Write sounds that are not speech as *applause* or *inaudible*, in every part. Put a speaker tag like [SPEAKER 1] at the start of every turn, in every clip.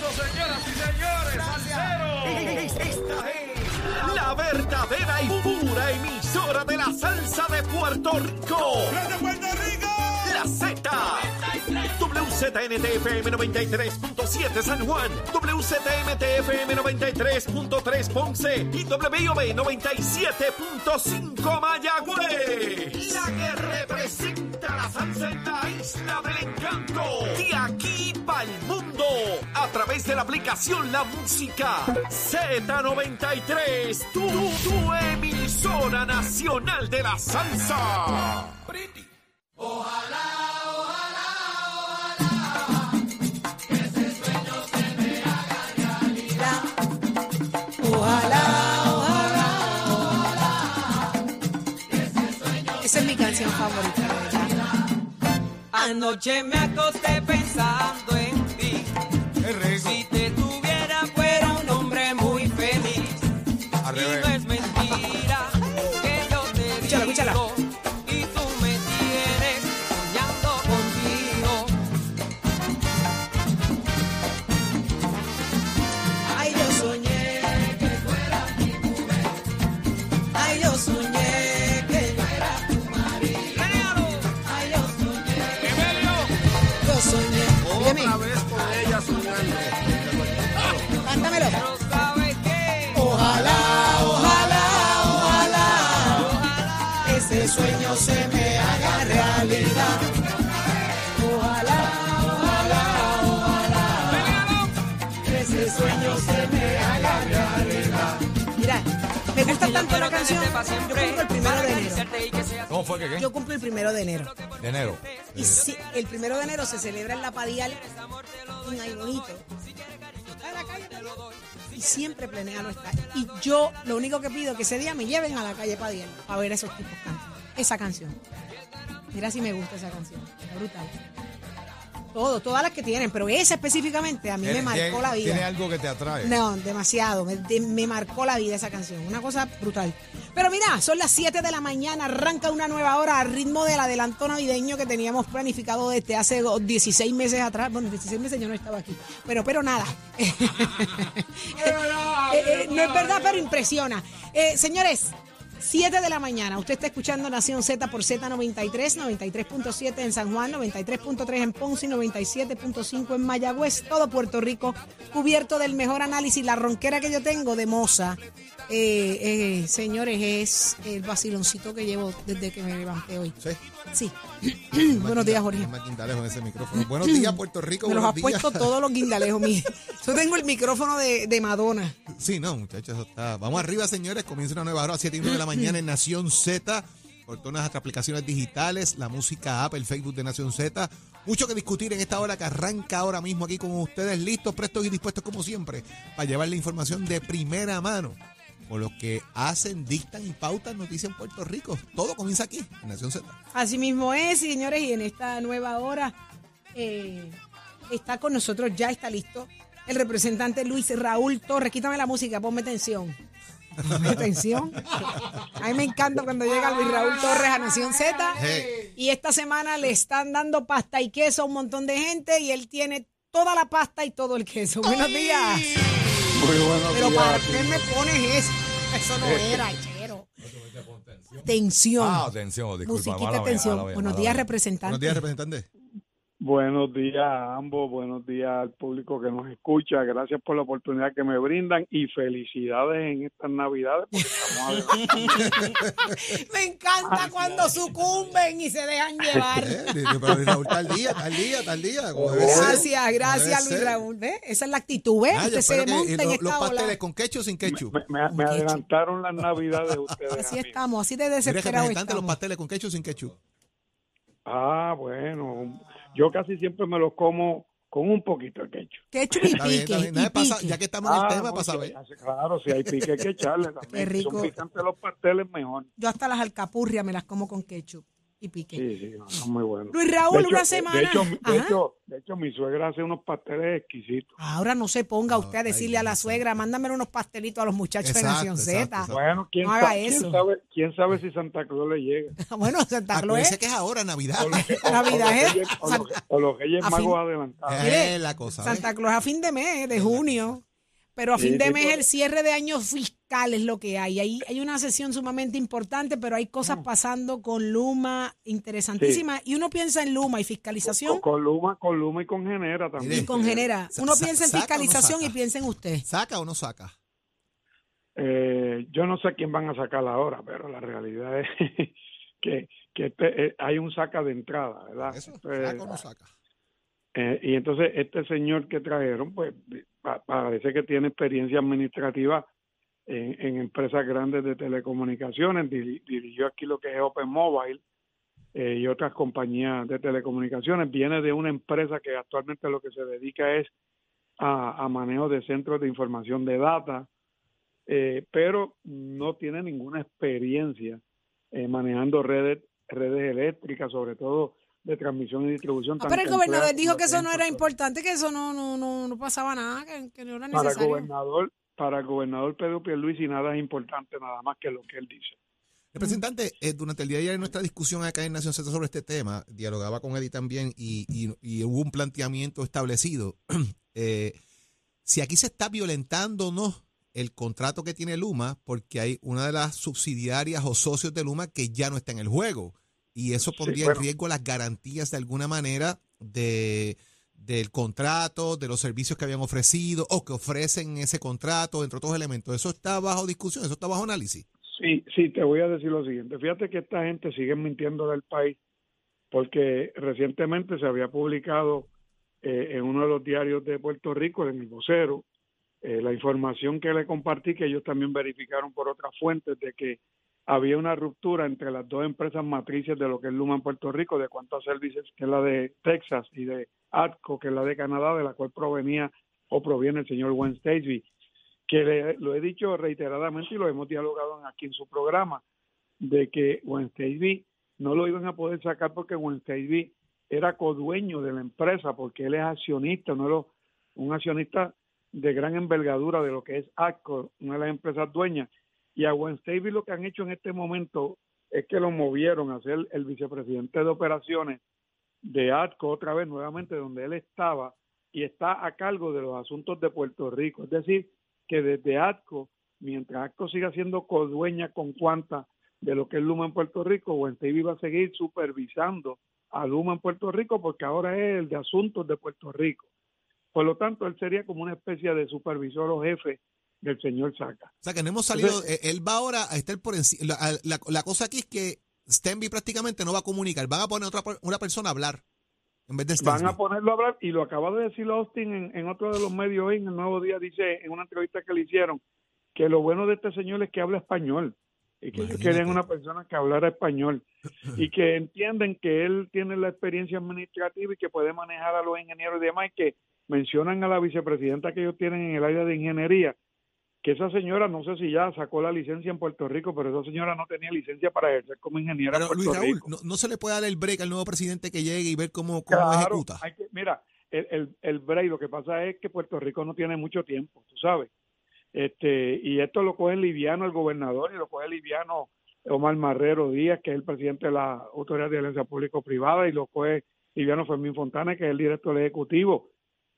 [SPEAKER 1] Señoras y señores.
[SPEAKER 2] Esta es la verdadera y pura emisora de la salsa de Puerto Rico.
[SPEAKER 1] ¡De Puerto Rico!
[SPEAKER 2] La Z. WZNTFM 93.7 San Juan, WZMTFM 93.3 Ponce y WIOB 97.5 Mayagüez. La que representa salsa en la isla del encanto. De aquí para el mundo. A través de la aplicación La Música Z93. Tu, tu emisora nacional de la salsa.
[SPEAKER 3] Ojalá, ojalá, ojalá. Esa es mi canción favorita.
[SPEAKER 4] Anoche me acosté pensando en ti.
[SPEAKER 3] Canción. Yo cumplo el primero de enero.
[SPEAKER 5] ¿Cómo fue que qué?
[SPEAKER 3] Yo cumplo el primero de enero.
[SPEAKER 5] De enero.
[SPEAKER 3] Y si el primero de enero se celebra en la Padial, en Padial. Y siempre planea no está. Y yo lo único que pido es que ese día me lleven a la calle Padial a ver esos tipos cantar. Esa canción. Mira si me gusta esa canción. Está brutal. Todo, todas las que tienen, pero esa específicamente a mí me marcó
[SPEAKER 5] tiene-
[SPEAKER 3] la vida.
[SPEAKER 5] Tiene algo que te atrae.
[SPEAKER 3] No, demasiado. Me, de- me marcó la vida esa canción. Una cosa brutal. Pero mira, son las 7 de la mañana. Arranca una nueva hora al ritmo del adelanto navideño que teníamos planificado desde hace do- 16 meses atrás. Bueno, 16 meses yo no estaba aquí. Pero, pero nada. *laughs* Eh, eh, no es verdad, pero impresiona. Eh, señores. 7 de la mañana, usted está escuchando Nación Z por Z93, 93.7 en San Juan, 93.3 en Ponce y 97.5 en Mayagüez, todo Puerto Rico, cubierto del mejor análisis. La ronquera que yo tengo de moza, eh, eh, señores, es el vaciloncito que llevo desde que me levanté hoy.
[SPEAKER 5] Sí.
[SPEAKER 3] Sí. *clears throat* Buenos días, Jorge.
[SPEAKER 5] Ese micrófono. Buenos *clears throat* días, Puerto Rico.
[SPEAKER 3] Me los has puesto todos los guindalejos, mi. *laughs* Yo tengo el micrófono de, de Madonna.
[SPEAKER 5] Sí, no, muchachos, eso está. Vamos arriba, señores. Comienza una nueva hora a 7 y 9 de la mañana en Nación Z. Por todas nuestras aplicaciones digitales, la música app, el Facebook de Nación Z. Mucho que discutir en esta hora que arranca ahora mismo aquí con ustedes, listos, prestos y dispuestos como siempre, para llevar la información de primera mano. Por lo que hacen, dictan y pautan noticias en Puerto Rico. Todo comienza aquí, en Nación Z.
[SPEAKER 3] Así mismo es, señores, y en esta nueva hora eh, está con nosotros, ya está listo, el representante Luis Raúl Torres. Quítame la música, ponme tensión. Ponme tensión. A mí me encanta cuando llega Luis Raúl Torres a Nación Z.
[SPEAKER 5] Hey.
[SPEAKER 3] Y esta semana le están dando pasta y queso a un montón de gente y él tiene toda la pasta y todo el queso. Buenos días.
[SPEAKER 6] Muy buenos
[SPEAKER 3] Pero
[SPEAKER 6] días.
[SPEAKER 3] ¿para qué me pones eso? Eso no era, chero. Tensión.
[SPEAKER 5] Ah, atención, disculpa.
[SPEAKER 3] Musiquita
[SPEAKER 5] mala mía,
[SPEAKER 3] tensión.
[SPEAKER 5] mala mía,
[SPEAKER 3] Buenos
[SPEAKER 5] mala
[SPEAKER 3] días,
[SPEAKER 5] mía.
[SPEAKER 3] representante.
[SPEAKER 5] Buenos días, representante.
[SPEAKER 6] Buenos días a ambos, buenos días al público que nos escucha. Gracias por la oportunidad que me brindan y felicidades en estas Navidades. porque estamos adelantando. *laughs*
[SPEAKER 3] Me encanta cuando sucumben y se dejan *laughs* llevar.
[SPEAKER 5] Eh, pero Luis Raúl, tal día, tal día, tal día.
[SPEAKER 3] Gracias, gracias Luis
[SPEAKER 5] ser.
[SPEAKER 3] Raúl. ¿Ve? Esa es la actitud, ¿ves?
[SPEAKER 5] Yo
[SPEAKER 3] Usted se monta
[SPEAKER 5] y
[SPEAKER 3] en esta
[SPEAKER 5] los
[SPEAKER 3] ola.
[SPEAKER 5] pasteles con ketchup o sin ketchup.
[SPEAKER 6] me, me- me adelantaron las Navidades ustedes.
[SPEAKER 3] Así estamos, así de desesperados
[SPEAKER 5] representante, los
[SPEAKER 3] estamos.
[SPEAKER 5] pasteles con ketchup o sin ketchup.
[SPEAKER 6] Ah, bueno. Yo casi siempre me los como con un poquito de ketchup.
[SPEAKER 3] Ketchup y pique. *laughs*
[SPEAKER 5] está bien.
[SPEAKER 3] y
[SPEAKER 5] Nada, pasa-
[SPEAKER 3] pique.
[SPEAKER 5] ya que estamos en el
[SPEAKER 6] Ah,
[SPEAKER 5] tema,
[SPEAKER 6] no,
[SPEAKER 5] para saber.
[SPEAKER 6] hay- Claro, si hay pique hay que echarle *laughs* también.
[SPEAKER 3] Qué
[SPEAKER 6] Si
[SPEAKER 3] rico.
[SPEAKER 6] Son picantes los pasteles, mejor.
[SPEAKER 3] Yo hasta las alcapurrias me las como con ketchup. Y pique.
[SPEAKER 6] Sí, sí, no, son muy buenos.
[SPEAKER 3] Luis Raúl,
[SPEAKER 6] de hecho,
[SPEAKER 3] una
[SPEAKER 6] de-
[SPEAKER 3] semana.
[SPEAKER 6] De hecho, de, hecho, de hecho, mi suegra hace unos pasteles exquisitos.
[SPEAKER 3] Ahora no se ponga usted a
[SPEAKER 5] ay,
[SPEAKER 3] decirle a la suegra, mándame unos pastelitos a los muchachos de
[SPEAKER 5] Exacto,
[SPEAKER 3] Nación
[SPEAKER 5] exacto,
[SPEAKER 3] Z.
[SPEAKER 6] Bueno, ¿quién,
[SPEAKER 3] No haga
[SPEAKER 6] sa- quién
[SPEAKER 3] eso.
[SPEAKER 6] sabe, quién sabe si Santa Claus le llega? *laughs*
[SPEAKER 3] bueno, Santa Claus
[SPEAKER 5] Acuérdese
[SPEAKER 3] es
[SPEAKER 5] que es ahora, Navidad.
[SPEAKER 6] O los, *laughs* o-
[SPEAKER 3] Navidad es-
[SPEAKER 6] o los- Reyes Magos adelantados.
[SPEAKER 5] Es la cosa.
[SPEAKER 3] Santa Claus a fin de mes, de junio. Pero a fin de mes
[SPEAKER 6] por-
[SPEAKER 3] el cierre de año fiscal es lo que hay. Hay, hay una sesión sumamente importante, pero hay cosas pasando con Luma interesantísimas. Y uno piensa en Luma y fiscalización
[SPEAKER 6] Con, con Luma, con Luma y con Genera también.
[SPEAKER 3] Y con Genera. Uno
[SPEAKER 5] sa-
[SPEAKER 3] piensa en
[SPEAKER 5] no
[SPEAKER 3] fiscalización y piensa en usted.
[SPEAKER 5] ¿Saca o no saca?
[SPEAKER 6] Eh, yo no sé quién van a sacar ahora, pero la realidad es *laughs* que, que este, eh, hay un saca de entrada, ¿verdad?
[SPEAKER 5] Eso,
[SPEAKER 6] Pues,
[SPEAKER 5] ¿saca o no saca?
[SPEAKER 6] Eh, y entonces este señor que trajeron, pues pa- parece que tiene experiencia administrativa en, empresas grandes de telecomunicaciones, Diri- dirigió aquí lo que es Open Mobile eh, y otras compañías de telecomunicaciones, viene de una empresa que actualmente lo que se dedica es a, a manejo de centros de información de data, eh, pero no tiene ninguna experiencia eh, manejando redes redes eléctricas, sobre todo de transmisión y distribución.
[SPEAKER 3] Ah, pero el gobernador dijo que eso no era importante, que eso no, no, no, no pasaba nada, que, que no era
[SPEAKER 6] Para el
[SPEAKER 3] necesario.
[SPEAKER 6] gobernador, para el gobernador Pedro Pierluisi nada es importante, nada más que lo que él dice.
[SPEAKER 5] Representante, eh, durante el día de ayer en nuestra discusión acá en Nación Z sobre este tema, dialogaba con Eddie también y, y- y hubo un planteamiento establecido. *clears throat* Eh, si aquí se está violentando o no el contrato que tiene Luma, porque hay una de las subsidiarias o socios de Luma que ya no está en el juego. Y eso
[SPEAKER 6] Sí,
[SPEAKER 5] pondría
[SPEAKER 6] bueno.
[SPEAKER 5] en riesgo las garantías de alguna manera de del contrato, de los servicios que habían ofrecido o que ofrecen ese contrato, entre otros elementos. Eso está bajo discusión, eso está bajo análisis.
[SPEAKER 6] Sí, sí, te voy a decir lo siguiente. Fíjate que esta gente sigue mintiendo del país porque recientemente se había publicado eh, en uno de los diarios de Puerto Rico, en el vocero, eh, la información que le compartí, que ellos también verificaron por otras fuentes, de que había una ruptura entre las dos empresas matrices de lo que es Luma Puerto Rico, de Quanta Services, que es la de Texas, y de ATCO, que es la de Canadá, de la cual provenía o proviene el señor Wayne Stacey, que le- lo he dicho reiteradamente y lo hemos dialogado aquí en su programa, de que Wayne Stacey no lo iban a poder sacar porque Wayne Stacey era codueño de la empresa, porque él es accionista, no era un accionista de gran envergadura de lo que es ATCO, una de las empresas dueñas. Y a Stacey lo que han hecho en este momento es que lo movieron a ser el vicepresidente de operaciones de ATCO otra vez nuevamente donde él estaba y está a cargo de los asuntos de Puerto Rico. Es decir, que desde ATCO, mientras ATCO siga siendo codueña con cuanta de lo que es Luma en Puerto Rico, Wentavy va a seguir supervisando a Luma en Puerto Rico porque ahora es el de asuntos de Puerto Rico. Por lo tanto, él sería como una especie de supervisor o jefe del señor Saca.
[SPEAKER 5] O sea, que no hemos salido, eh, él va ahora a estar por encima. La, la- la cosa aquí es que Stenby prácticamente no va a comunicar, van a poner otra una persona a hablar en vez de
[SPEAKER 6] Van
[SPEAKER 5] Stenby.
[SPEAKER 6] a ponerlo a hablar y lo acaba de decir Austin en, en otro de los medios hoy, en el Nuevo Día, dice en una entrevista que le hicieron que lo bueno de este señor es que habla español y que ellos querían una persona que hablara español y que entienden que él tiene la experiencia administrativa y que puede manejar a los ingenieros y demás y que mencionan a la vicepresidenta que ellos tienen en el área de ingeniería que esa señora no sé si ya sacó la licencia en Puerto Rico, pero esa señora no tenía licencia para ejercer como ingeniera
[SPEAKER 5] Pero
[SPEAKER 6] en
[SPEAKER 5] Luis Raúl,
[SPEAKER 6] Rico.
[SPEAKER 5] no, no se le puede dar el break al nuevo presidente que llegue y ver cómo, cómo
[SPEAKER 6] Claro,
[SPEAKER 5] ejecuta.
[SPEAKER 6] hay que, mira, el, el, el break, lo que pasa es que Puerto Rico no tiene mucho tiempo, tú sabes. Este, y esto lo coge liviano el gobernador y lo coge liviano Omar Marrero Díaz, que es el presidente de la Autoridad de Alianza Público-Privada, y lo coge liviano Fermín Fontana, que es el director ejecutivo.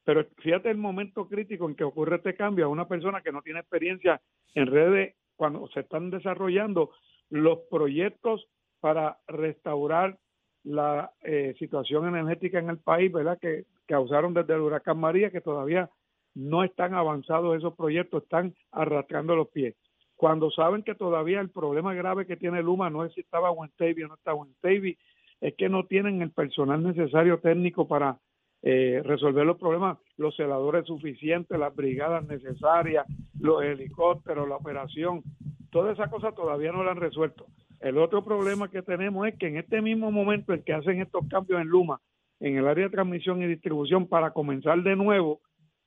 [SPEAKER 6] Pero fíjate el momento crítico en que ocurre este cambio a una persona que no tiene experiencia en redes cuando se están desarrollando los proyectos para restaurar la eh, situación energética en el país, ¿verdad? Que causaron desde el huracán María, que todavía no están avanzados esos proyectos, están arrastrando los pies. Cuando saben que todavía el problema grave que tiene Luma no es si estaba Wentavy o no está Wentavy, es que no tienen el personal necesario técnico para eh, resolver los problemas, los celadores suficientes, las brigadas necesarias, los helicópteros, la operación, toda esa cosa todavía no la han resuelto. El otro problema que tenemos es que en este mismo momento en que hacen estos cambios en Luma, en el área de transmisión y distribución, para comenzar de nuevo,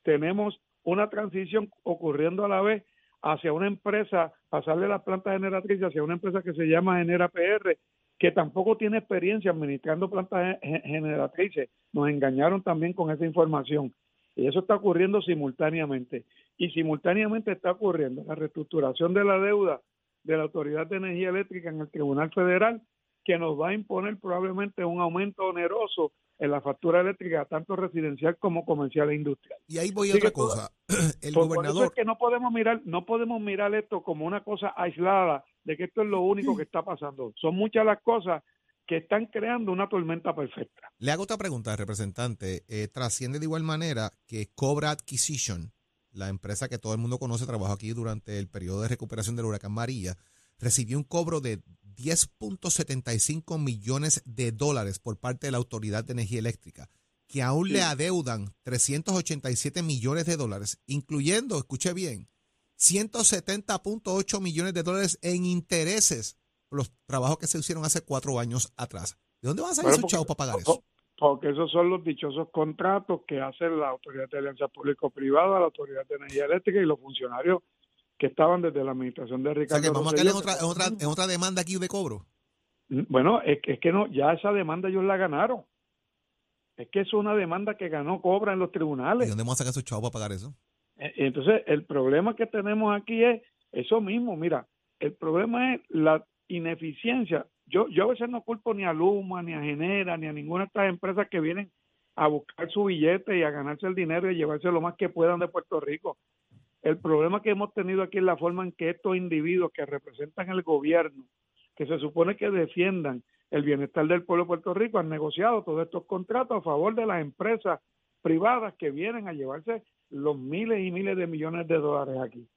[SPEAKER 6] tenemos una transición ocurriendo a la vez hacia una empresa, pasarle las plantas generatrices hacia una empresa que se llama Genera PR, que tampoco tiene experiencia administrando plantas ge- generatrices. Nos engañaron también con esa información. Y eso está ocurriendo simultáneamente. Y simultáneamente está ocurriendo la reestructuración de la deuda de la Autoridad de Energía Eléctrica en el Tribunal Federal, que nos va a imponer probablemente un aumento oneroso en la factura eléctrica, tanto residencial como comercial e industrial.
[SPEAKER 5] Y ahí voy a otra
[SPEAKER 6] todo-
[SPEAKER 5] cosa. *clears throat* El
[SPEAKER 6] Por, por eso
[SPEAKER 5] gobernador,
[SPEAKER 6] es que no podemos mirar, no podemos mirar esto como una cosa aislada de que esto es lo único que está pasando. Son muchas las cosas que están creando una tormenta perfecta.
[SPEAKER 5] le hago otra pregunta, representante. Eh, trasciende de igual manera que Cobra Acquisition, la empresa que todo el mundo conoce, trabajó aquí durante el periodo de recuperación del huracán María, recibió un cobro de 10.75 millones de dólares por parte de la Autoridad de Energía Eléctrica, que aún le adeudan 387 millones de dólares, incluyendo, escuche bien, 170.8 millones de dólares en intereses por los trabajos que se hicieron hace cuatro años atrás. ¿De dónde van a salir esos chavos para pagar eso?
[SPEAKER 6] Porque esos son los dichosos contratos que hace la Autoridad de Alianza Público-Privada, la Autoridad de Energía Eléctrica y los funcionarios que estaban desde la administración de
[SPEAKER 5] O sea
[SPEAKER 6] Ricardo
[SPEAKER 5] que vamos a caer en otra, en otra, en otra demanda aquí de cobro.
[SPEAKER 6] Bueno, es que, es que no, ya esa demanda ellos la ganaron. Es que es una demanda que ganó Cobra en los
[SPEAKER 5] ¿Y
[SPEAKER 6] tribunales.
[SPEAKER 5] dónde vamos a sacar esos chavos para pagar eso?
[SPEAKER 6] Eh, Entonces, el problema que tenemos aquí es eso mismo. Mira, el problema es la ineficiencia. Yo, yo a veces no culpo ni a Luma, ni a Genera, ni a ninguna de estas empresas que vienen a buscar su billete y a ganarse el dinero y llevarse lo más que puedan de Puerto Rico. El problema que hemos tenido aquí es la forma en que estos individuos que representan el gobierno, que se supone que defiendan el bienestar del pueblo de Puerto Rico, han negociado todos estos contratos a favor de las empresas privadas que vienen a llevarse los miles y miles de millones de dólares aquí.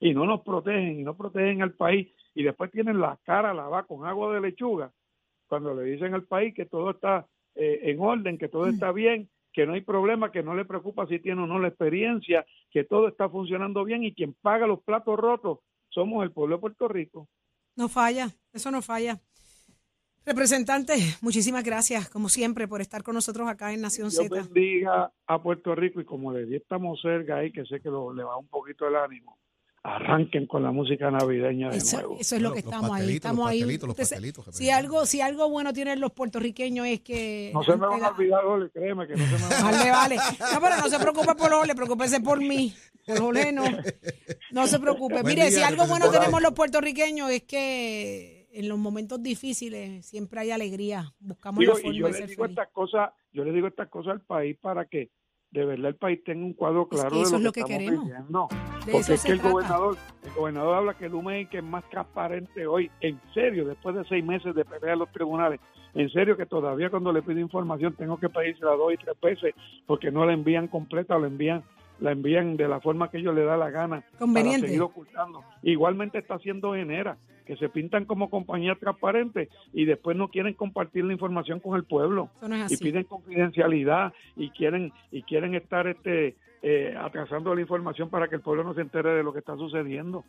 [SPEAKER 6] Y no nos protegen, y no protegen al país, y después tienen la cara lavada con agua de lechuga, cuando le dicen al país que todo está eh, en orden, que todo está bien, que no hay problema, que no le preocupa si tiene o no la experiencia, que todo está funcionando bien y quien paga los platos rotos somos el pueblo de Puerto Rico.
[SPEAKER 3] No falla, eso no falla. Representante, muchísimas gracias, como siempre, por estar con nosotros acá en Nación
[SPEAKER 6] Dios
[SPEAKER 3] Z.
[SPEAKER 6] bendiga a Puerto Rico y como le di esta cerca ahí, que sé que lo, le va un poquito el ánimo, arranquen con la música navideña de
[SPEAKER 3] Eso,
[SPEAKER 6] nuevo.
[SPEAKER 3] eso es lo que
[SPEAKER 5] los
[SPEAKER 3] estamos ahí.
[SPEAKER 5] pastelitos,
[SPEAKER 3] Estamos
[SPEAKER 5] los
[SPEAKER 3] ahí. si algo, si algo bueno tienen los puertorriqueños es que
[SPEAKER 6] No se me van a olvidar, Ole, créeme que no se me van a
[SPEAKER 3] Vale, vale. No, pero no se preocupe por Ole, preocúpese por mí. Por Ole no. No se preocupe.
[SPEAKER 5] Buen
[SPEAKER 3] Mire,
[SPEAKER 5] día,
[SPEAKER 3] si algo bueno tenemos los puertorriqueños es que en los momentos difíciles siempre hay alegría. Buscamos
[SPEAKER 6] Digo,
[SPEAKER 3] la
[SPEAKER 6] y
[SPEAKER 3] forma
[SPEAKER 6] yo
[SPEAKER 3] de
[SPEAKER 6] le
[SPEAKER 3] ser
[SPEAKER 6] digo
[SPEAKER 3] feliz.
[SPEAKER 6] estas cosas, yo le digo estas cosas al país para que de verdad el país tenga un cuadro
[SPEAKER 3] Es que
[SPEAKER 6] claro
[SPEAKER 3] eso
[SPEAKER 6] de
[SPEAKER 3] es
[SPEAKER 6] lo
[SPEAKER 3] lo
[SPEAKER 6] que,
[SPEAKER 3] que
[SPEAKER 6] estamos
[SPEAKER 3] queremos.
[SPEAKER 6] Porque es que el gobernador, el gobernador habla que el que es más transparente hoy, en serio, después de seis meses de pelea en los tribunales, en serio que todavía cuando le pido información tengo que pedírsela dos y tres veces porque no la envían completa o la envían la envían de la forma que ellos le da la gana
[SPEAKER 3] Conveniente.
[SPEAKER 6] para seguir ocultando. Igualmente está haciendo Genera, que se pintan como compañía transparente y después no quieren compartir la información con el pueblo
[SPEAKER 3] no
[SPEAKER 6] y piden confidencialidad y quieren y quieren estar este eh, atrasando la información para que el pueblo no se entere de lo que está sucediendo.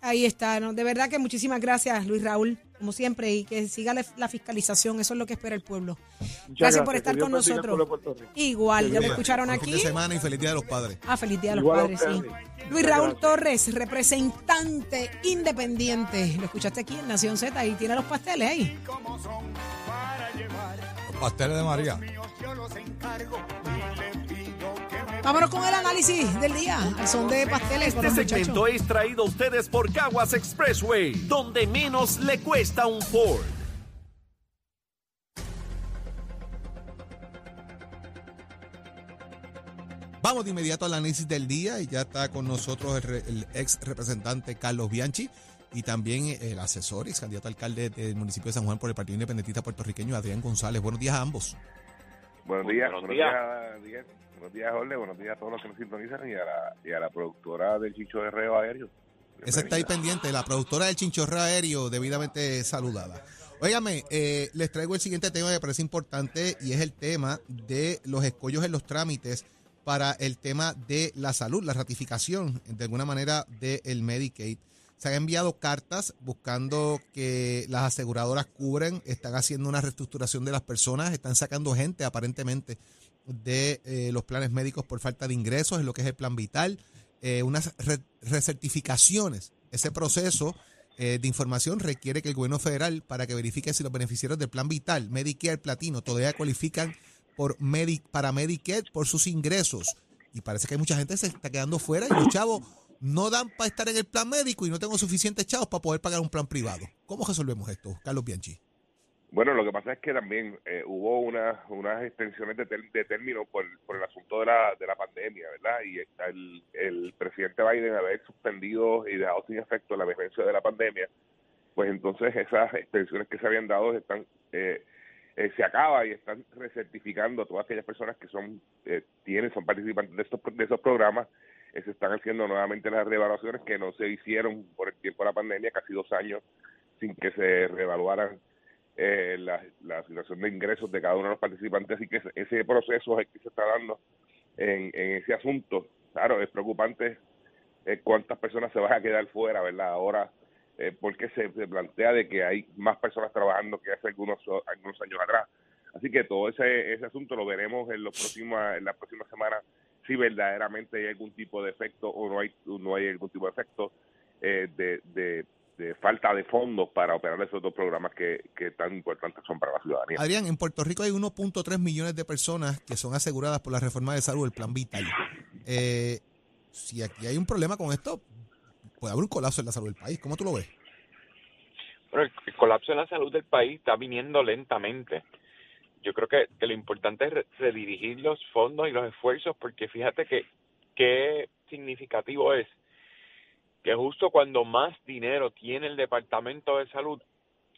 [SPEAKER 3] Ahí está, ¿no? De verdad que muchísimas gracias, Luis Raúl, como siempre, y que siga la, la fiscalización, eso es lo que espera el pueblo. Gracias por estar con nosotros.
[SPEAKER 6] de.
[SPEAKER 3] Igual, ya lo escucharon aquí.
[SPEAKER 5] de semana y feliz día de los padres.
[SPEAKER 3] Ah, feliz día a los
[SPEAKER 6] Igual
[SPEAKER 3] padres, sí. Luis Raúl
[SPEAKER 6] gracias.
[SPEAKER 3] Torres, representante independiente. Lo escuchaste aquí en Nación Z y tiene los pasteles ahí.
[SPEAKER 1] Los pasteles de María.
[SPEAKER 3] Vámonos con el análisis del día. Al son de pasteles
[SPEAKER 2] Este
[SPEAKER 3] muchachos.
[SPEAKER 2] segmento es traído a ustedes por Caguas Expressway, donde menos le cuesta un Ford.
[SPEAKER 5] Vamos de inmediato al análisis del día y ya está con nosotros el, re- el ex representante Carlos Bianchi y también el asesor y ex candidato a alcalde del municipio de San Juan por el Partido Independentista Puertorriqueño, Adrián González. Buenos días a ambos.
[SPEAKER 7] Buenos días,
[SPEAKER 8] buenos
[SPEAKER 7] buenos días. Buenos días, Jorge, buenos días a todos los que nos sintonizan y a la, y a la productora del Chicho de Reo Aéreo.
[SPEAKER 5] Esa está ahí pendiente, la productora del Chinchorro Aéreo, debidamente saludada. Óigame, eh, les traigo el siguiente tema que me parece importante y es el tema de los escollos en los trámites para el tema de la salud, la ratificación de alguna manera del Medicaid. Se han enviado cartas buscando que las aseguradoras cubren, están haciendo una reestructuración de las personas, están sacando gente aparentemente de eh, los planes médicos por falta de ingresos, en lo que es el plan vital, eh, unas re- recertificaciones. Ese proceso eh, de información requiere que el gobierno federal, para que verifique si los beneficiarios del plan vital, Medicare Platino, todavía cualifican por para Medicare por sus ingresos. Y parece que hay mucha gente que se está quedando fuera y los chavos no dan para estar en el plan médico y no tengo suficientes chavos para poder pagar un plan privado. ¿Cómo resolvemos esto, Carlos Bianchi?
[SPEAKER 7] Bueno, lo que pasa es que también eh, hubo una, unas extensiones de, de término por, el asunto de la, de la pandemia, ¿verdad? Y el, el presidente Biden haber suspendido y dejado sin efecto la emergencia de la pandemia, pues entonces esas extensiones que se habían dado están eh, eh, se acaba y están recertificando a todas aquellas personas que son eh, tienen son participantes de estos de esos programas eh, se están haciendo nuevamente las reevaluaciones que no se hicieron por el tiempo de la pandemia casi dos años sin que se reevaluaran eh, la, la situación de ingresos de cada uno de los participantes así que ese, proceso es que se está dando en, en ese asunto claro es preocupante eh, cuántas personas se van a quedar fuera verdad ahora eh, porque se, se plantea de que hay más personas trabajando que hace algunos algunos años atrás. Así que todo ese ese asunto lo veremos en los próximos en la próxima semana si verdaderamente hay algún tipo de efecto o no hay no hay algún tipo de efecto eh, de, de, de falta de fondos para operar esos dos programas que, que tan importantes son para la ciudadanía.
[SPEAKER 5] Adrián, en Puerto Rico hay 1.3 millones de personas que son aseguradas por la reforma de salud, el plan Vital. Eh, si aquí hay un problema con esto, puede haber un colapso en la salud del país. ¿Cómo tú lo ves?
[SPEAKER 8] Bueno, el, el colapso en la salud del país está viniendo lentamente. Yo creo que, que lo importante es re- redirigir los fondos y los esfuerzos, porque fíjate que qué significativo es que justo cuando más dinero tiene el Departamento de Salud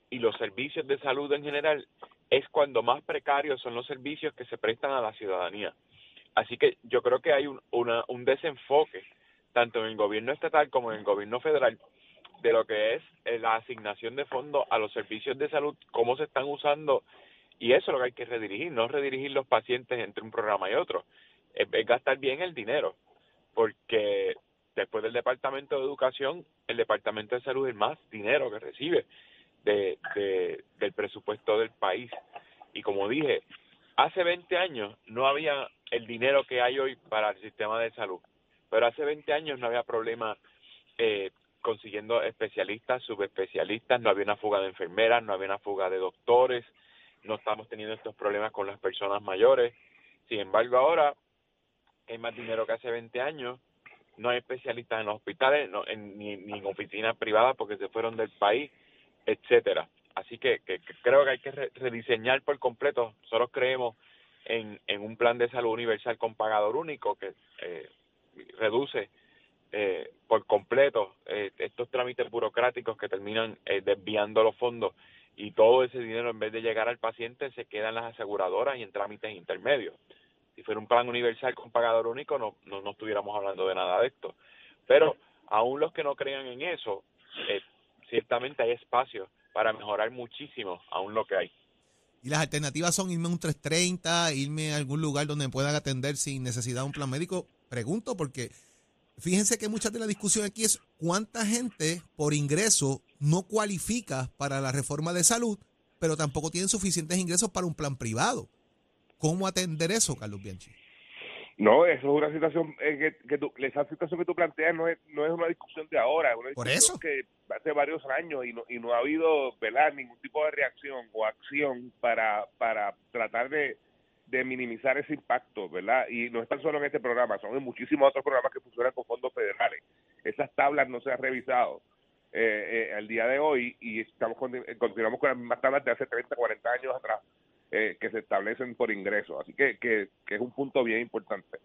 [SPEAKER 8] y los servicios de salud en general, es cuando más precarios son los servicios que se prestan a la ciudadanía. Así que yo creo que hay un, un desenfoque, tanto en el gobierno estatal como en el gobierno federal, de lo que es eh, la asignación de fondos a los servicios de salud, cómo se están usando, y eso es lo que hay que redirigir, no redirigir los pacientes entre un programa y otro, es gastar bien el dinero, porque después del Departamento de Educación, el Departamento de Salud es el más dinero que recibe de, de- del presupuesto del país. Y como dije, hace 20 años no había el dinero que hay hoy para el sistema de salud, pero hace 20 años no había problema eh, consiguiendo especialistas, subespecialistas, no había una fuga de enfermeras, no había una fuga de doctores, no estamos teniendo estos problemas con las personas mayores. Sin embargo, ahora hay más dinero que hace 20 años, no hay especialistas en los hospitales, no, en- ni, en oficinas privadas porque se fueron del país, etcétera. Así que, que- creo que hay que re- rediseñar por completo. Nosotros creemos en, en un plan de salud universal con pagador único que eh, reduce eh, por completo eh, estos trámites burocráticos que terminan eh, desviando los fondos y todo ese dinero en vez de llegar al paciente se queda en las aseguradoras y en trámites intermedios. Si fuera un plan universal con pagador único no, no, no estuviéramos hablando de nada de esto. Pero aún los que no crean en eso, eh, ciertamente hay espacio para mejorar muchísimo aún lo que hay.
[SPEAKER 5] Y las alternativas son irme a un 330, irme a algún lugar donde me puedan atender sin necesidad de un plan médico. Pregunto porque fíjense que mucha de la discusión aquí es cuánta gente por ingreso no cualifica para la reforma de salud, pero tampoco tienen suficientes ingresos para un plan privado. ¿Cómo atender eso, Carlos Bianchi?
[SPEAKER 7] No, eso es una situación eh, que, que tú, esa situación que tú planteas no es, no es una discusión de ahora, es una
[SPEAKER 5] Por
[SPEAKER 7] discusión que hace varios años y no, y no ha habido ¿verdad? ningún tipo de reacción o acción para, para tratar de, de minimizar ese impacto, ¿verdad? Y no es tan solo en este programa, son en muchísimos otros programas que funcionan con fondos federales. Esas tablas no se han revisado eh, eh, al día de hoy y estamos con- continuamos con las mismas tablas de hace 30, 40 años atrás eh, que se establecen por ingreso. Así que, que, que es un punto bien importante.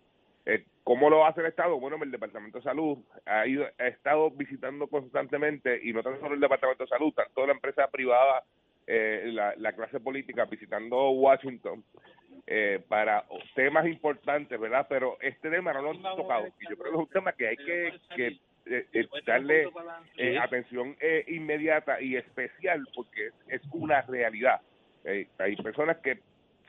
[SPEAKER 7] Eh, ¿Cómo lo hace el Estado? Bueno, el Departamento de Salud ha, ido, ha estado visitando constantemente, y no tan solo el Departamento de Salud, tanto la empresa privada, eh, la, la clase política, visitando Washington eh, para temas importantes, ¿verdad? Pero este tema no lo han tocado. Y yo creo que es un tema que hay que, que eh, eh, darle eh, atención eh, inmediata y especial porque es una realidad. Eh, hay personas que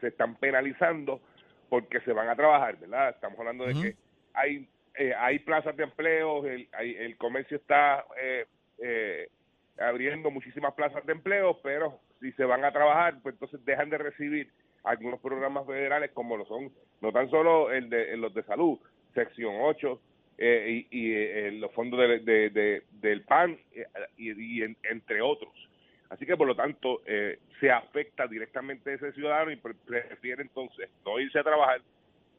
[SPEAKER 7] se están penalizando porque se van a trabajar, ¿verdad? Estamos hablando de que hay eh, hay plazas de empleo, el, hay- el comercio está eh, eh, abriendo muchísimas plazas de empleo, pero si se van a trabajar, pues entonces dejan de recibir algunos programas federales como lo son, no tan solo el de los de salud, sección 8, eh, y, y, eh, los fondos de- de- de- del PAN y, y en- entre otros. Así que por lo tanto eh, se afecta directamente a ese ciudadano y pre- prefiere entonces no irse a trabajar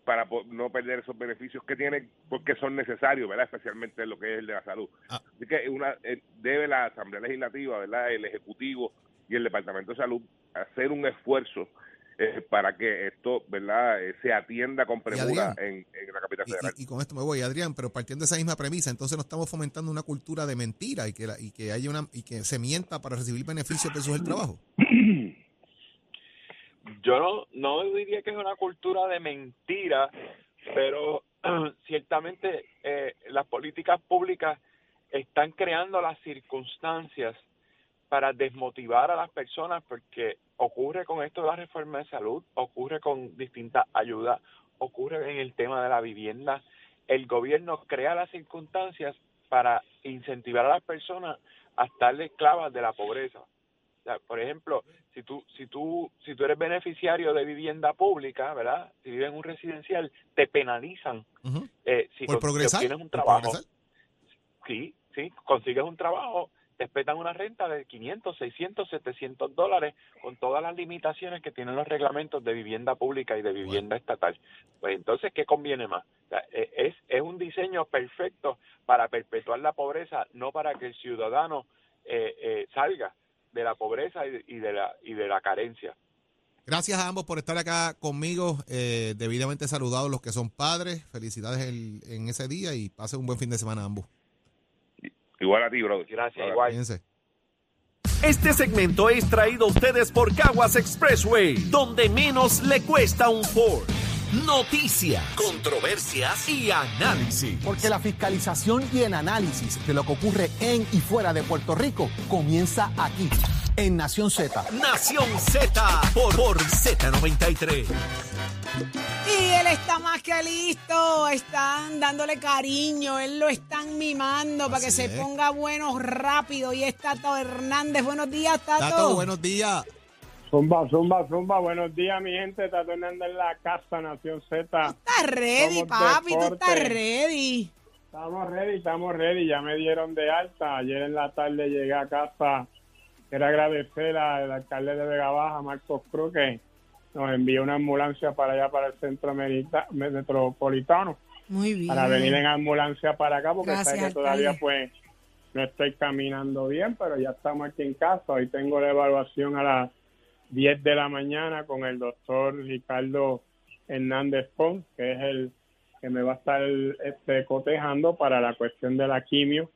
[SPEAKER 7] para no perder esos beneficios que tiene porque son necesarios, ¿verdad? Especialmente en lo que es el de la salud.
[SPEAKER 5] Ah.
[SPEAKER 7] Así que una eh, debe la Asamblea Legislativa, ¿verdad? El Ejecutivo y el Departamento de Salud hacer un esfuerzo eh, para que esto, ¿verdad? Eh, se atienda con premura en, en la capital
[SPEAKER 5] Y,
[SPEAKER 7] federal.
[SPEAKER 5] y- y con esto me voy, Adrián, pero partiendo de esa misma premisa, entonces no estamos fomentando una cultura de mentira y que, la- y que haya una y que se mienta para recibir beneficios versus el trabajo. *clears throat*
[SPEAKER 8] Yo no, no diría que es una cultura de mentira, pero *clears throat* ciertamente eh, las políticas públicas están creando las circunstancias para desmotivar a las personas porque ocurre con esto de la reforma de salud, ocurre con distintas ayudas, ocurre en el tema de la vivienda. El gobierno crea las circunstancias para incentivar a las personas a estar esclavas de la pobreza. O sea, por ejemplo, si tú, si tú, si tú eres beneficiario de vivienda pública, ¿verdad? Si vives en un residencial, te penalizan eh, si,
[SPEAKER 5] Por
[SPEAKER 8] con- si
[SPEAKER 5] progresar.
[SPEAKER 8] obtienes un
[SPEAKER 5] por
[SPEAKER 8] trabajo.
[SPEAKER 5] progresar.
[SPEAKER 8] Sí, sí, consigues un trabajo, te espetan una renta de 500, 600, 700 dólares con todas las limitaciones que tienen los reglamentos de vivienda pública y de vivienda estatal. Pues entonces, ¿qué conviene más? O sea, eh, es, es un diseño perfecto para perpetuar la pobreza, no para que el ciudadano eh, eh, salga de la pobreza y de, y de la y de la carencia.
[SPEAKER 5] Gracias a ambos por estar acá conmigo, eh, debidamente saludados los que son padres. Felicidades el- en ese día y pasen un buen fin de semana ambos.
[SPEAKER 7] Igual a ti, brother.
[SPEAKER 8] Gracias,
[SPEAKER 7] Ahora,
[SPEAKER 8] igual.
[SPEAKER 5] Fíjense.
[SPEAKER 2] Este segmento es traído a ustedes por Caguas Expressway, donde menos le cuesta un Ford. Noticias, controversias y análisis.
[SPEAKER 9] Porque la fiscalización y el análisis de lo que ocurre en y fuera de Puerto Rico comienza aquí, en Nación Z.
[SPEAKER 2] Nación Z por, por Z93.
[SPEAKER 3] Él está más que listo, están dándole cariño, él lo están mimando para que se ponga bueno rápido. Y es Tato Hernández. Buenos días, Tato.
[SPEAKER 5] Tato, buenos días.
[SPEAKER 10] Zumba, zumba, zumba. Buenos días, mi gente. Tato Hernández en la casa, Nación Z.
[SPEAKER 3] Estás ready,
[SPEAKER 10] Somos
[SPEAKER 3] papi, tú
[SPEAKER 10] deporte.
[SPEAKER 3] estás ready.
[SPEAKER 10] Estamos ready, estamos ready. Ya me dieron de alta. Ayer en la tarde llegué a casa. Quiero agradecer al alcalde de Vega Baja, Marcos Cruz, que nos envió una ambulancia para allá, para el centro metropolitano,
[SPEAKER 3] Muy bien.
[SPEAKER 10] para venir en ambulancia para acá, porque
[SPEAKER 3] Gracias,
[SPEAKER 10] sé que todavía
[SPEAKER 3] alcalde.
[SPEAKER 10] pues no estoy caminando bien, pero ya estamos aquí en casa. Hoy tengo la evaluación a las 10 de la mañana con el doctor Ricardo Hernández Pons, que es el que me va a estar este, cotejando para la cuestión de la quimio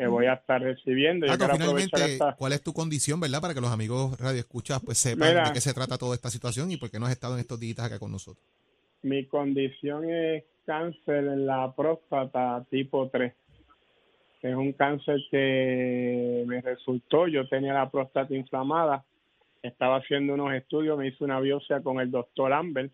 [SPEAKER 10] que voy a estar recibiendo. Yo
[SPEAKER 5] Tato, finalmente,
[SPEAKER 10] esta...
[SPEAKER 5] ¿cuál es tu condición, verdad? Para que los amigos radioescuchas pues sepan
[SPEAKER 10] Mira.
[SPEAKER 5] de qué se trata toda esta situación y por qué no has estado en estos días acá con nosotros.
[SPEAKER 10] Mi condición es cáncer en la próstata tipo 3. Es un cáncer que me resultó, yo tenía la próstata inflamada, estaba haciendo unos estudios, me hice una biopsia con el doctor Amber.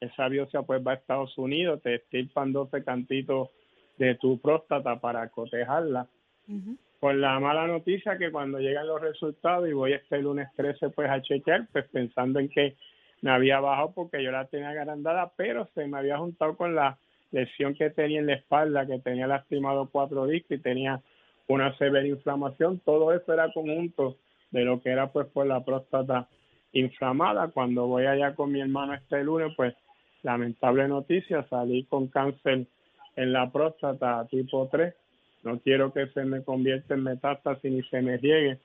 [SPEAKER 10] Esa biopsia pues va a Estados Unidos, te estirpan 12 cantitos de tu próstata para cotejarla.
[SPEAKER 3] Ujú.
[SPEAKER 10] Con la mala noticia que cuando llegan los resultados y voy este lunes 13 pues a chequear, pues pensando en que me había bajado porque yo la tenía agrandada, pero se me había juntado con la lesión que tenía en la espalda, que tenía lastimado cuatro discos y tenía una severa inflamación. Todo eso era conjunto de lo que era pues por la próstata inflamada. Cuando voy allá con mi hermano este lunes, pues lamentable noticia, salí con cáncer en la próstata tipo 3. No quiero que se me convierta en metástasis ni se me riegue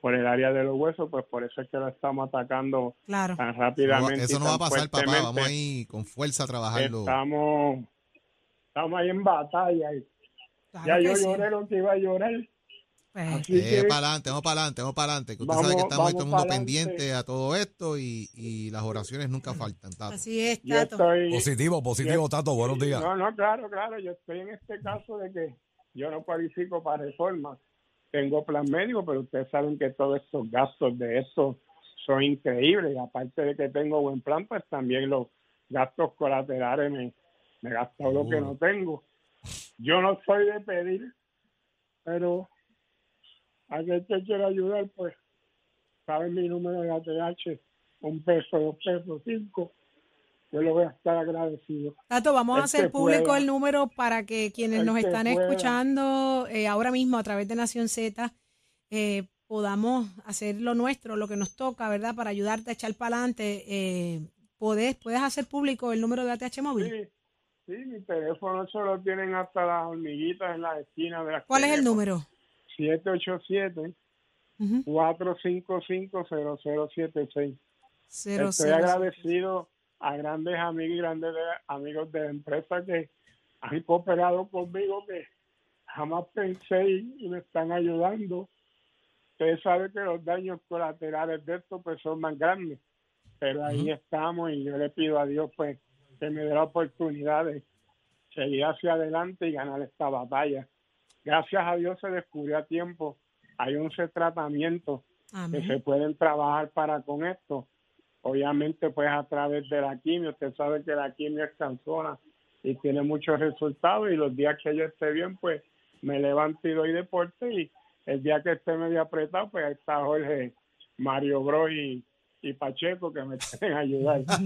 [SPEAKER 10] por el área de los huesos, pues por eso es que lo estamos atacando
[SPEAKER 3] Claro.
[SPEAKER 10] tan
[SPEAKER 5] Eso no va-
[SPEAKER 10] rápidamente.
[SPEAKER 5] Eso no va a pasar, papá. Vamos ahí con fuerza a trabajarlo.
[SPEAKER 10] Estamos, estamos ahí en batalla. y
[SPEAKER 3] Claro
[SPEAKER 10] ya yo
[SPEAKER 3] sí.
[SPEAKER 10] lloré lo que iba a llorar.
[SPEAKER 3] Pues,
[SPEAKER 5] Eh, para adelante, vamos para adelante, vamos para adelante. Que usted
[SPEAKER 10] Vamos-
[SPEAKER 5] sabe que estamos ahí todo el mundo
[SPEAKER 10] pa'lante.
[SPEAKER 5] pendiente a todo esto y, y las oraciones nunca faltan. Tato.
[SPEAKER 3] así es, Tato.
[SPEAKER 10] estoy...
[SPEAKER 11] Positivo, positivo, Tato. Buenos días.
[SPEAKER 10] No, no, claro, claro. Yo estoy en este caso de que yo no cualifico para reforma. Tengo plan médico, pero ustedes saben que todos estos gastos de esto son increíbles. Aparte de que tengo buen plan, pues también los gastos colaterales me, me gastado lo que no tengo. Yo no soy de pedir, pero a aquel que quiera ayudar, pues saben mi número de ATH, un peso, dos pesos, cinco. Yo le voy a estar agradecido.
[SPEAKER 3] Tato, vamos a
[SPEAKER 10] El
[SPEAKER 3] hacer público
[SPEAKER 10] pueda.
[SPEAKER 3] el número para que quienes nos
[SPEAKER 10] que
[SPEAKER 3] están
[SPEAKER 10] pueda.
[SPEAKER 3] escuchando eh, ahora mismo a través de Nación Z eh, podamos hacer lo nuestro, lo que nos toca, ¿verdad? Para ayudarte a echar para adelante. Eh, ¿puedes, ¿Puedes hacer público el número de ATH móvil?
[SPEAKER 10] Sí, sí, mi teléfono solo tienen hasta las hormiguitas en la esquina de las
[SPEAKER 3] ¿Cuál es el número?
[SPEAKER 10] 787
[SPEAKER 3] Ujú.
[SPEAKER 10] 455-0076.
[SPEAKER 3] Cero,
[SPEAKER 10] Estoy
[SPEAKER 3] cero,
[SPEAKER 10] agradecido a grandes amigos y grandes de- amigos de la empresa que han cooperado conmigo, que jamás pensé y, me están ayudando. Ustedes saben que los daños colaterales de esto pues son más grandes, pero ahí estamos y yo le pido a Dios pues que me dé la oportunidad de seguir hacia adelante y ganar esta batalla. Gracias a Dios se descubrió a tiempo. Hay 11 tratamientos que
[SPEAKER 3] Amén.
[SPEAKER 10] se pueden trabajar para con esto. Obviamente, pues a través de la quimio, usted sabe que la quimio es cansona y tiene muchos resultados y los días que yo esté bien, pues me levanto y doy deporte y el día que esté medio apretado, pues ahí está Jorge, Mario Bros y, y Pacheco que me *laughs* pueden ayudar. a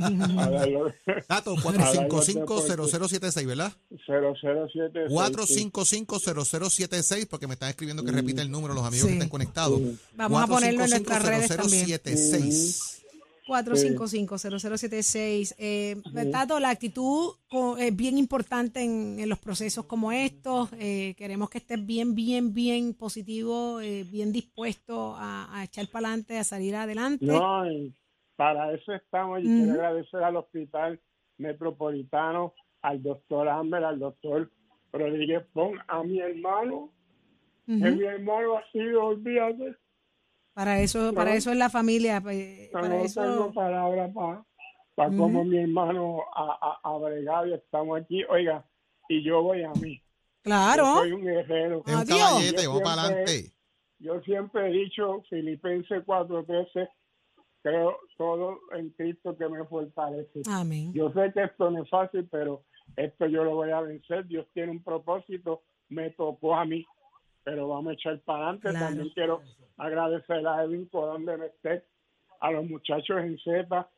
[SPEAKER 10] darlo- *laughs*
[SPEAKER 5] Tato, *laughs*
[SPEAKER 10] a darlo
[SPEAKER 5] 455-0076, ¿verdad?
[SPEAKER 10] 007.
[SPEAKER 5] 455-0076, porque me están escribiendo que repite el número los amigos
[SPEAKER 3] Sí.
[SPEAKER 5] que están conectados.
[SPEAKER 3] Vamos a ponerlo en nuestras redes también.
[SPEAKER 5] 455-0076.
[SPEAKER 3] 455-0076. Eh, Tato, la actitud es bien importante en, en los procesos como estos. Eh, queremos que estés bien, bien, bien positivo, eh, bien dispuesto a, a echar para adelante, a salir adelante.
[SPEAKER 10] No, para eso estamos. Y quiero agradecer al Hospital Metropolitano, al doctor Amber, al doctor Rodríguez Pon, a mi hermano, que mi hermano ha sido, olvídate,
[SPEAKER 3] Para eso, para eso es la familia.
[SPEAKER 10] no
[SPEAKER 3] Para
[SPEAKER 10] tengo
[SPEAKER 3] eso,
[SPEAKER 10] palabras para, para
[SPEAKER 3] Ujú.
[SPEAKER 10] como mi hermano ha, ha, ha bregado y estamos aquí. Oiga, y yo voy a mí. Yo
[SPEAKER 3] claro.
[SPEAKER 10] soy un guerrero.
[SPEAKER 5] Es un
[SPEAKER 3] Adiós.
[SPEAKER 5] caballete,
[SPEAKER 10] Yo siempre-
[SPEAKER 5] adelante.
[SPEAKER 10] Yo siempre he dicho, Filipenses 4.13, creo todo en Cristo que me fortalece.
[SPEAKER 3] Amén.
[SPEAKER 10] Yo sé que esto no es fácil, pero esto yo lo voy a vencer. Dios tiene un propósito, me tocó a mí, pero vamos a echar para adelante.
[SPEAKER 3] Claro.
[SPEAKER 10] También quiero agradecer a Edwin por donde me esté, a los muchachos en Z,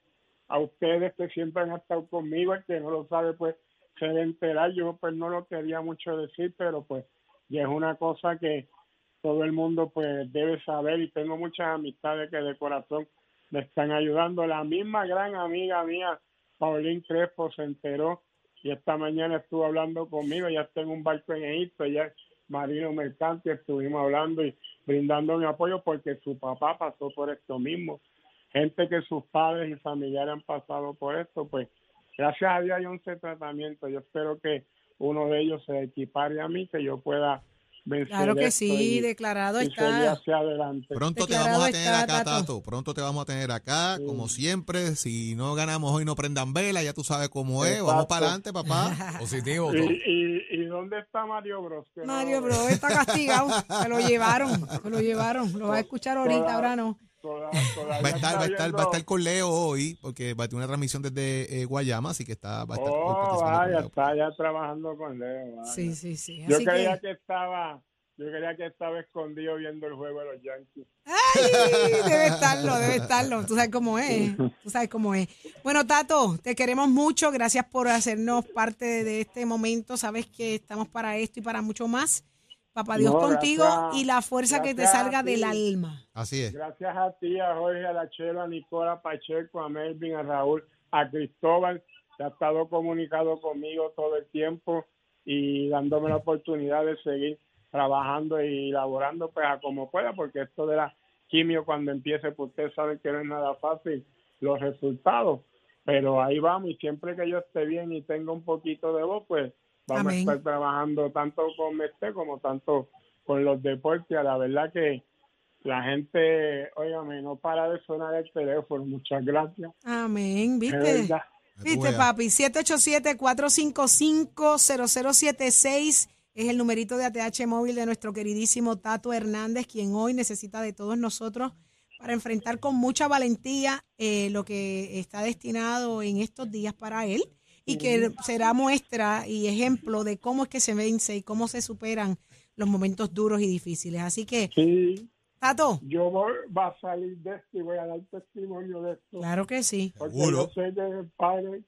[SPEAKER 10] a ustedes que siempre han estado conmigo. El que no lo sabe, pues se debe enterar. Yo pues no lo quería mucho decir, pero pues ya es una cosa que todo el mundo pues debe saber y tengo muchas amistades que de corazón me están ayudando. La misma gran amiga mía, Paulín Crespo, se enteró y esta mañana estuvo hablando conmigo, ya está en un barco en Egipto, es marino mercante, estuvimos hablando y brindando mi apoyo porque su papá pasó por esto mismo. Gente que sus padres y familiares han pasado por esto, pues gracias a Dios hay 11 tratamientos. Yo espero que uno de ellos se equipare a mí, que yo pueda vencer
[SPEAKER 3] Claro que sí,
[SPEAKER 10] y-
[SPEAKER 3] declarado
[SPEAKER 10] y
[SPEAKER 3] está.
[SPEAKER 10] hacia adelante.
[SPEAKER 5] Pronto te vamos a tener
[SPEAKER 3] está,
[SPEAKER 5] acá,
[SPEAKER 3] Tato.
[SPEAKER 5] Tato. Pronto te vamos a tener acá, como siempre. Si no ganamos hoy, no prendan vela, ya tú sabes cómo es. Vamos para adelante, papá. *laughs*
[SPEAKER 11] Positivo.
[SPEAKER 10] ¿Y, y, y dónde está Mario Bros? Que
[SPEAKER 3] Mario
[SPEAKER 10] lo
[SPEAKER 3] Bro está castigado. Se lo llevaron. Se lo llevaron. Lo va a escuchar ahorita, ahora no.
[SPEAKER 10] Toda- *laughs*
[SPEAKER 5] Va a estar, va a
[SPEAKER 10] está
[SPEAKER 5] estar, va a estar con Leo hoy, porque va a tener una transmisión desde eh, Guayama, así que está, va a estar
[SPEAKER 10] Oh, vaya,
[SPEAKER 5] Leo.
[SPEAKER 10] está ya trabajando con Leo. vaya.
[SPEAKER 3] Sí, sí, sí.
[SPEAKER 10] Yo
[SPEAKER 3] Así
[SPEAKER 10] creía
[SPEAKER 3] que,
[SPEAKER 10] que... estaba, yo creía que estaba escondido viendo el juego de los Yankees.
[SPEAKER 3] ¡ay! *laughs* Debe estarlo, debe estarlo. Tú sabes cómo es. Tú sabes cómo es. Bueno, Tato, te queremos mucho. Gracias por hacernos parte de este momento. Sabes que estamos para esto y para mucho más. Papá Dios
[SPEAKER 10] No,
[SPEAKER 3] contigo
[SPEAKER 10] gracias-
[SPEAKER 3] y la fuerza que te salga
[SPEAKER 10] ti.
[SPEAKER 3] del alma.
[SPEAKER 5] Así es.
[SPEAKER 10] Gracias a ti, a Jorge, a la Chelo, a Nicola Pacheco, a Melvin, a Raúl, a Cristóbal, que ha estado comunicado conmigo todo el tiempo y dándome la oportunidad de seguir trabajando y laborando pues a como pueda, porque esto de la quimio cuando empiece, pues ustedes saben que no es nada fácil los resultados, pero ahí vamos y siempre que yo esté bien y tenga un poquito de voz, pues vamos
[SPEAKER 3] Amén.
[SPEAKER 10] a estar trabajando tanto con Mestre como tanto con los deportes. La verdad que la gente, óigame, no para de sonar el teléfono. Muchas gracias.
[SPEAKER 3] Amén, ¿viste? Viste, papi, 787-455-0076 es el numerito de ATH móvil de nuestro queridísimo Tato Hernández, quien hoy necesita de todos nosotros para enfrentar con mucha valentía eh, lo que está destinado en estos días para él y que será muestra y ejemplo de cómo es que se vence y cómo se superan los momentos duros y difíciles. Así que,
[SPEAKER 10] Sí,
[SPEAKER 3] Tato,
[SPEAKER 10] yo voy, va a salir de esto y voy a dar testimonio de esto.
[SPEAKER 3] claro que sí.
[SPEAKER 10] Porque
[SPEAKER 5] Seguro.
[SPEAKER 10] yo sé que el padre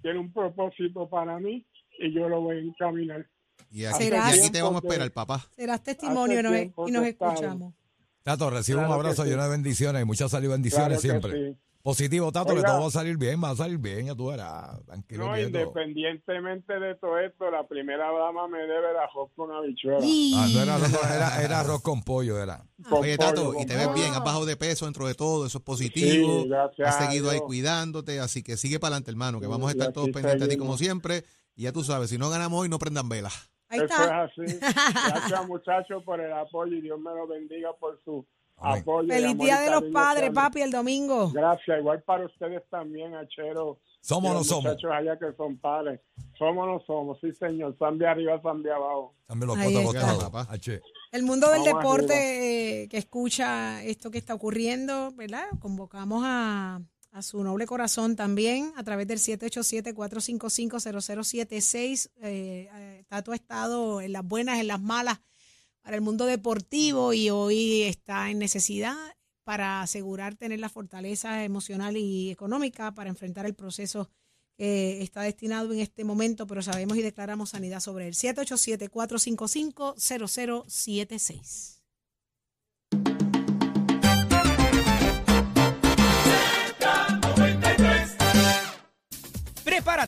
[SPEAKER 10] tiene un propósito para mí y yo lo voy a encaminar.
[SPEAKER 5] Y aquí,
[SPEAKER 3] Será-
[SPEAKER 5] y aquí te vamos a esperar, papá.
[SPEAKER 3] Serás testimonio y nos- escuchamos.
[SPEAKER 11] Tato, recibe
[SPEAKER 10] Claro
[SPEAKER 11] un abrazo
[SPEAKER 10] sí.
[SPEAKER 11] lleno de bendiciones y muchas salud y bendiciones
[SPEAKER 10] Claro que
[SPEAKER 11] siempre.
[SPEAKER 10] Sí.
[SPEAKER 11] Positivo, Tato, que
[SPEAKER 10] Oiga.
[SPEAKER 11] todo va a salir bien, va a salir bien, ya tú verás. Tranquilo,
[SPEAKER 10] No,
[SPEAKER 11] quieto.
[SPEAKER 10] independientemente de todo esto, la primera dama me debe el arroz con habichuela.
[SPEAKER 3] Y-
[SPEAKER 11] Ah, no era, arroz- era, era arroz con pollo, era.
[SPEAKER 10] Con
[SPEAKER 5] Oye,
[SPEAKER 10] pollo,
[SPEAKER 5] Tato, y te ves bien, has bajado de peso dentro de todo, eso es positivo.
[SPEAKER 10] Sí, gracias
[SPEAKER 5] has seguido ahí cuidándote, así que sigue para adelante, hermano, que
[SPEAKER 10] Sí,
[SPEAKER 5] vamos a estar todos pendientes de ti como siempre. Y ya tú sabes, si no ganamos hoy, no prendan velas.
[SPEAKER 3] Ahí
[SPEAKER 10] Eso
[SPEAKER 3] está.
[SPEAKER 10] es así. *laughs* Gracias, muchachos, por el apoyo y Dios me lo bendiga por su
[SPEAKER 3] Feliz Día de los Padres, papi, el domingo.
[SPEAKER 10] Gracias, igual para ustedes también, Achero.
[SPEAKER 11] ¿Somos no
[SPEAKER 10] los
[SPEAKER 11] somos?
[SPEAKER 10] muchachos allá que son padres. Somos no somos, sí, señor. Zambia arriba, Zambia abajo.
[SPEAKER 11] También los
[SPEAKER 3] Ahí está.
[SPEAKER 5] Papá.
[SPEAKER 3] El mundo del
[SPEAKER 10] Vamos
[SPEAKER 3] deporte eh, que escucha esto que está ocurriendo, ¿verdad? Convocamos a, a su noble corazón también a través del 787-455-0076. Eh, eh, Tato ha estado en las buenas, en las malas para el mundo deportivo y hoy está en necesidad para asegurar tener la fortaleza emocional y económica para enfrentar el proceso que está destinado en este momento, pero sabemos y declaramos sanidad sobre él. 787-455-0076.
[SPEAKER 4] Prepárate